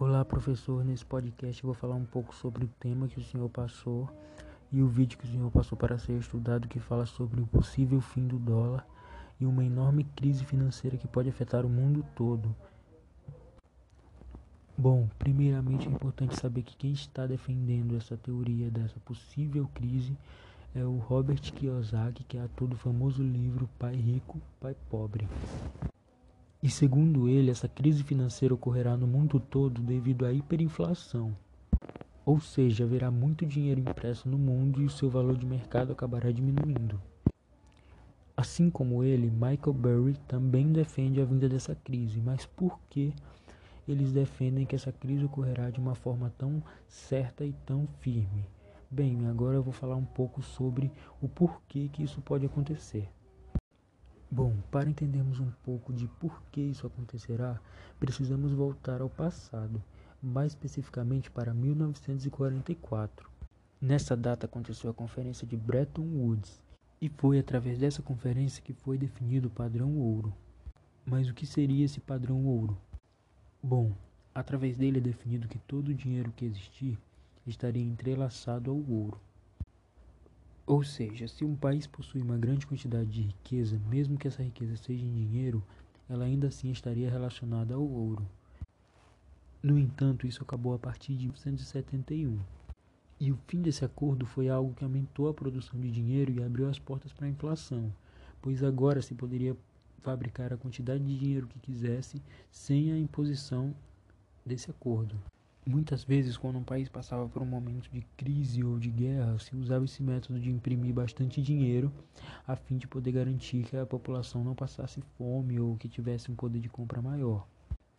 Olá, professor. Nesse podcast eu vou falar um pouco sobre o tema que o senhor passou e o vídeo que o senhor passou para ser estudado, que fala sobre o possível fim do dólar e uma enorme crise financeira que pode afetar o mundo todo. Bom, primeiramente é importante saber que quem está defendendo essa teoria dessa possível crise é o Robert Kiyosaki, que é autor do famoso livro Pai Rico, Pai Pobre. E segundo ele, essa crise financeira ocorrerá no mundo todo devido à hiperinflação. Ou seja, haverá muito dinheiro impresso no mundo e o seu valor de mercado acabará diminuindo. Assim como ele, Michael Burry também defende a vinda dessa crise, mas por que eles defendem que essa crise ocorrerá de uma forma tão certa e tão firme? Bem, agora eu vou falar um pouco sobre o porquê que isso pode acontecer. Bom, para entendermos um pouco de por que isso acontecerá, precisamos voltar ao passado, mais especificamente para 1944. Nessa data aconteceu a Conferência de Bretton Woods, e foi através dessa conferência que foi definido o padrão ouro. Mas o que seria esse padrão ouro? Bom, através dele é definido que todo o dinheiro que existir estaria entrelaçado ao ouro. Ou seja, se um país possui uma grande quantidade de riqueza, mesmo que essa riqueza seja em dinheiro, ela ainda assim estaria relacionada ao ouro. No entanto, isso acabou a partir de 1971. E o fim desse acordo foi algo que aumentou a produção de dinheiro e abriu as portas para a inflação, pois agora se poderia fabricar a quantidade de dinheiro que quisesse sem a imposição desse acordo. Muitas vezes, quando um país passava por um momento de crise ou de guerra, se usava esse método de imprimir bastante dinheiro a fim de poder garantir que a população não passasse fome ou que tivesse um poder de compra maior.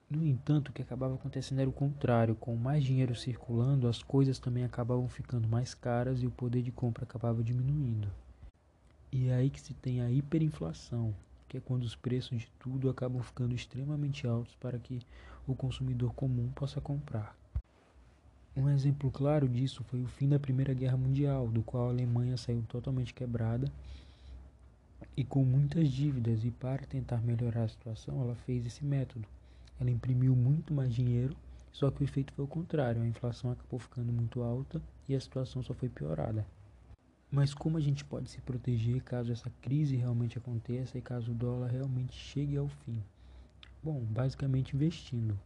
No entanto, o que acabava acontecendo era o contrário: com mais dinheiro circulando, as coisas também acabavam ficando mais caras e o poder de compra acabava diminuindo. E é aí que se tem a hiperinflação, que é quando os preços de tudo acabam ficando extremamente altos para que o consumidor comum possa comprar. Um exemplo claro disso foi o fim da Primeira Guerra Mundial, do qual a Alemanha saiu totalmente quebrada e com muitas dívidas, e para tentar melhorar a situação, ela fez esse método. Ela imprimiu muito mais dinheiro, só que o efeito foi o contrário, a inflação acabou ficando muito alta e a situação só foi piorada. Mas como a gente pode se proteger caso essa crise realmente aconteça e caso o dólar realmente chegue ao fim? Bom, basicamente investindo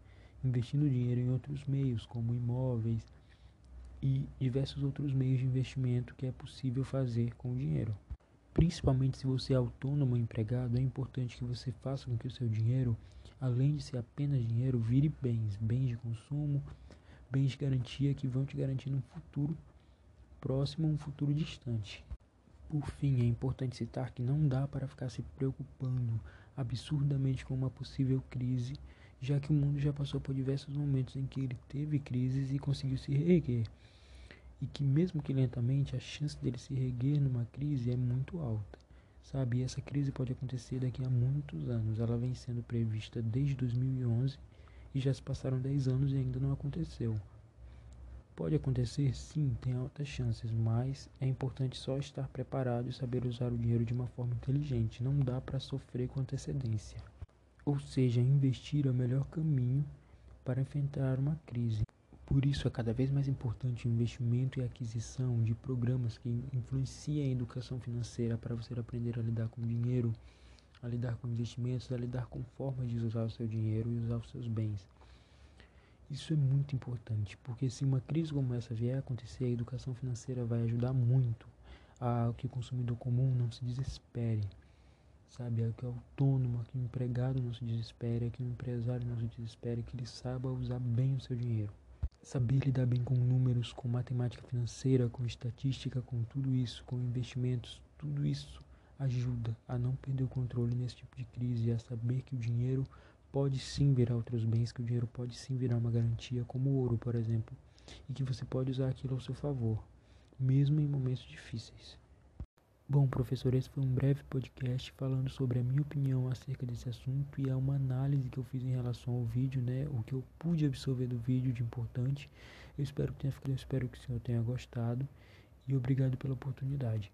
investindo dinheiro em outros meios, como imóveis e diversos outros meios de investimento que é possível fazer com o dinheiro. Principalmente se você é autônomo ou empregado, é importante que você faça com que o seu dinheiro, além de ser apenas dinheiro, vire bens, bens de consumo, bens de garantia que vão te garantir um futuro próximo, um futuro distante. Por fim, é importante citar que não dá para ficar se preocupando absurdamente com uma possível crise já que o mundo já passou por diversos momentos em que ele teve crises e conseguiu se reerguer, e que mesmo que lentamente a chance dele se reerguer numa crise é muito alta. Sabe, e essa crise pode acontecer daqui a muitos anos. Ela vem sendo prevista desde 2011 e já se passaram 10 anos e ainda não aconteceu. Pode acontecer, sim, tem altas chances, mas é importante só estar preparado e saber usar o dinheiro de uma forma inteligente. Não dá para sofrer com antecedência. Ou seja, investir é o melhor caminho para enfrentar uma crise. Por isso é cada vez mais importante o investimento e aquisição de programas que influenciem a educação financeira para você aprender a lidar com dinheiro, a lidar com investimentos, a lidar com formas de usar o seu dinheiro e usar os seus bens. Isso é muito importante, porque se uma crise como essa vier a acontecer, a educação financeira vai ajudar muito a que o consumidor comum não se desespere sabe? É que o autônomo, que o empregado não se desespere, é que o empresário não se desespere, que ele saiba usar bem o seu dinheiro. Saber lidar bem com números, com matemática financeira, com estatística, com tudo isso, com investimentos, tudo isso ajuda a não perder o controle nesse tipo de crise, a saber que o dinheiro pode sim virar outros bens, que o dinheiro pode sim virar uma garantia, como o ouro, por exemplo, e que você pode usar aquilo ao seu favor, mesmo em momentos difíceis. Bom, professor, esse foi um breve podcast falando sobre a minha opinião acerca desse assunto e é uma análise que eu fiz em relação ao vídeo, né? O que eu pude absorver do vídeo de importante. Eu espero que tenha ficado, eu espero que o senhor tenha gostado e obrigado pela oportunidade.